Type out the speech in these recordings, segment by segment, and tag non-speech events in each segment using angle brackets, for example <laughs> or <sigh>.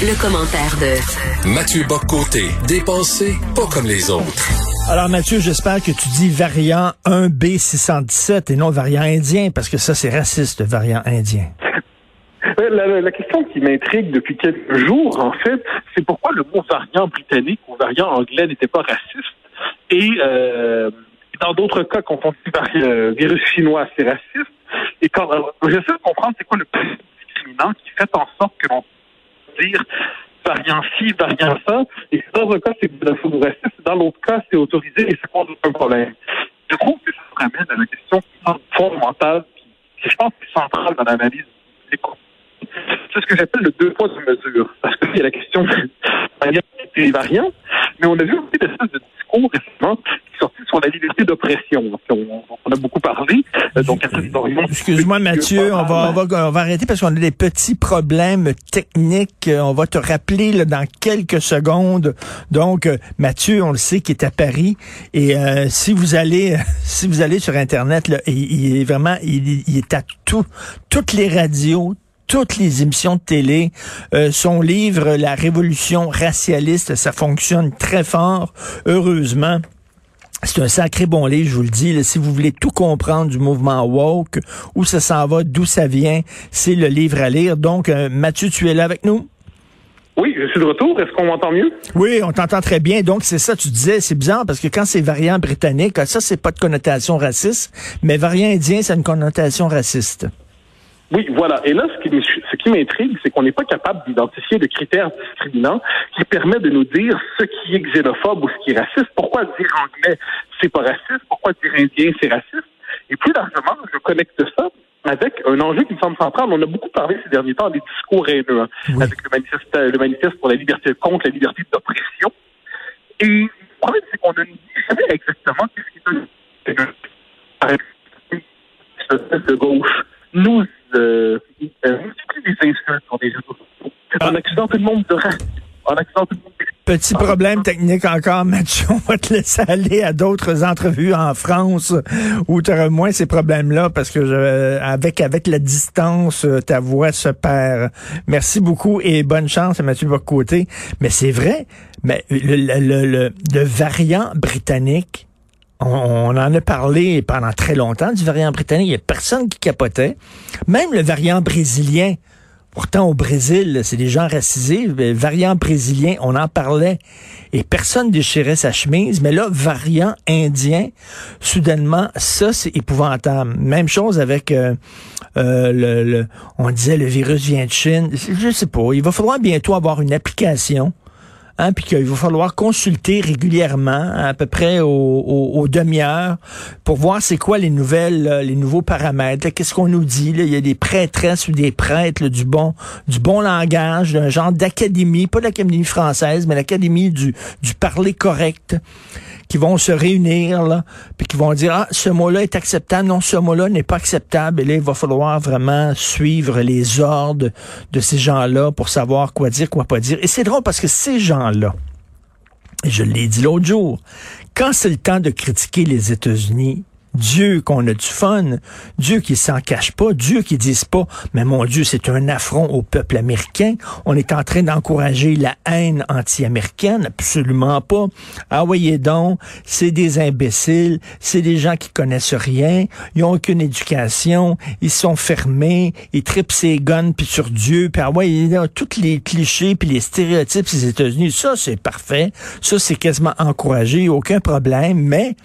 Le, commentaire de Mathieu Boccoté, dépensé pas comme les autres. Alors Mathieu, j'espère que tu dis variant 1B617 et non variant indien, parce que ça c'est raciste, variant indien. La, la, question qui m'intrigue depuis quelques jours, en fait, c'est pourquoi le mot variant britannique ou variant anglais n'était pas raciste? Et euh, dans d'autres cas, quand on dit euh, virus chinois, c'est raciste. Et quand j'essaie de comprendre c'est quoi le plus discriminant qui fait en sorte que l'on dire variant ci, variant ça. Et dans un cas, c'est de la raciste, dans l'autre cas, c'est autorisé et ça cause aucun problème. Je trouve que ça ramène à la question fondamentale qui, je pense, est centrale dans l'analyse des c'est ce que j'appelle le deux poids deux mesures. Parce qu'il y a la question des variants, mais on a vu aussi des espèces de discours récemment sur la liberté d'oppression. On, on, a beaucoup parlé. Euh, donc, Excuse-moi, Mathieu, on va, on, va, on va arrêter parce qu'on a des petits problèmes techniques. Euh, on va te rappeler là, dans quelques secondes. Donc, euh, Mathieu, on le sait, qui est à Paris. Et si vous allez <laughs> si vous allez sur Internet, là, il, est vraiment, il, il est à tout, toutes les radios, toutes les émissions de télé. Euh, son livre La révolution racialiste, ça fonctionne très fort, heureusement. C'est un sacré bon livre, je vous le dis. si vous voulez tout comprendre du mouvement woke, où ça s'en va, d'où ça vient, c'est le livre à lire. Donc, euh, Mathieu, tu es là avec nous? Oui, je suis de retour. Est-ce qu'on m'entend mieux? Oui, on t'entend très bien. Donc, c'est ça, tu disais, c'est bizarre parce que quand c'est variant britannique, ça, c'est pas de connotation raciste, mais variant indien, c'est une connotation raciste. Oui, voilà. Et là, ce qui, m'intrigue, c'est qu'on n'est pas capable d'identifier le critère discriminant qui permet de nous dire ce qui est xénophobe ou ce qui est raciste. Pourquoi dire anglais, c'est pas raciste? Pourquoi dire indien, c'est raciste? Et plus largement, je connecte ça avec un enjeu qui me semble central. On a beaucoup parlé ces derniers temps des discours haineux, hein, avec le manifeste, le manifeste pour la liberté contre la liberté d'oppression. Et le problème, c'est qu'on ne dit jamais exactement qu'est-ce qui est un de gauche nous euh, euh, insultes. En accident, tout le monde de En accident, tout le monde Petit problème technique encore, Mathieu. On va te laisser aller à d'autres entrevues en France où tu auras moins ces problèmes-là parce que je, avec avec la distance, ta voix se perd. Merci beaucoup et bonne chance à Mathieu côté. Mais c'est vrai, mais le, le, le, le variant britannique on, en a parlé pendant très longtemps du variant britannique. Il n'y a personne qui capotait. Même le variant brésilien. Pourtant, au Brésil, c'est des gens racisés. Le variant brésilien, on en parlait et personne déchirait sa chemise. Mais là, variant indien, soudainement, ça, c'est épouvantable. Même chose avec euh, euh, le, on disait le virus vient de Chine. Je sais pas. Il va falloir bientôt avoir une application hein, puis qu'il va falloir consulter régulièrement, à peu près aux, demi-heures, pour voir c'est quoi les nouvelles, les nouveaux paramètres. Qu'est-ce qu'on nous dit? Il y a des prêtresses ou des prêtres du bon du bon langage, d'un genre d'académie, pas l'académie française, mais l'académie du parler correct qui vont se réunir, là, puis qui vont dire, ah, ce mot-là est acceptable, non, ce mot-là n'est pas acceptable. Et là, il va falloir vraiment suivre les ordres de ces gens-là pour savoir quoi dire, quoi pas dire. Et c'est drôle parce que ces gens-là, je l'ai dit l'autre jour, quand c'est le temps de critiquer les États-Unis, Dieu qu'on a du fun, Dieu qui s'en cache pas, Dieu qui dise pas, mais mon Dieu, c'est un affront au peuple américain. On est en train d'encourager la haine anti-américaine, absolument pas. Ah voyez donc, c'est des imbéciles, c'est des gens qui connaissent rien, ils ont aucune éducation, ils sont fermés, ils tripent ses guns puis sur Dieu, puis ah ouais, tous les clichés puis les stéréotypes des États-Unis, ça c'est parfait, ça c'est quasiment encouragé, aucun problème, mais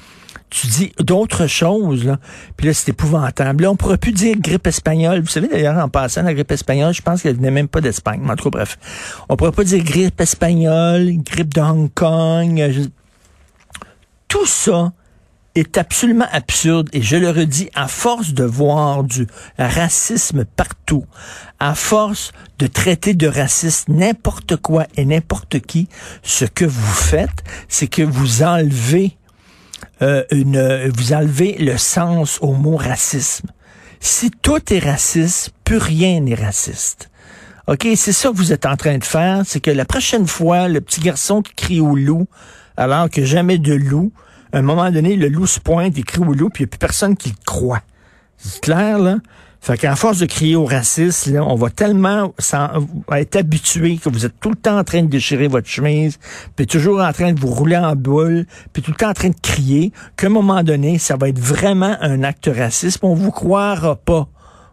tu dis d'autres choses, là. Puis là, c'est épouvantable. Là, on pourrait plus dire grippe espagnole. Vous savez, d'ailleurs, en passant, la grippe espagnole, je pense qu'elle venait même pas d'Espagne. En tout bref. On pourrait pas dire grippe espagnole, grippe de Hong Kong. Tout ça est absolument absurde. Et je le redis, à force de voir du racisme partout, à force de traiter de raciste n'importe quoi et n'importe qui, ce que vous faites, c'est que vous enlevez euh, vous enlevez le sens au mot racisme. Si tout est raciste, plus rien n'est raciste. OK, c'est ça que vous êtes en train de faire, c'est que la prochaine fois, le petit garçon qui crie au loup, alors que jamais de loup, à un moment donné, le loup se pointe, il crie au loup, puis il n'y a plus personne qui le croit. C'est clair, là? Fait qu'à force de crier au racisme, là, on va tellement être habitué que vous êtes tout le temps en train de déchirer votre chemise, puis toujours en train de vous rouler en boule, puis tout le temps en train de crier, qu'à un moment donné, ça va être vraiment un acte raciste, on vous croira pas.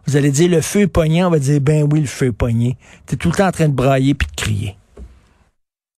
Vous allez dire le feu est pogné, on va dire ben oui, le feu est pogné. T'es tout le temps en train de brailler puis de crier.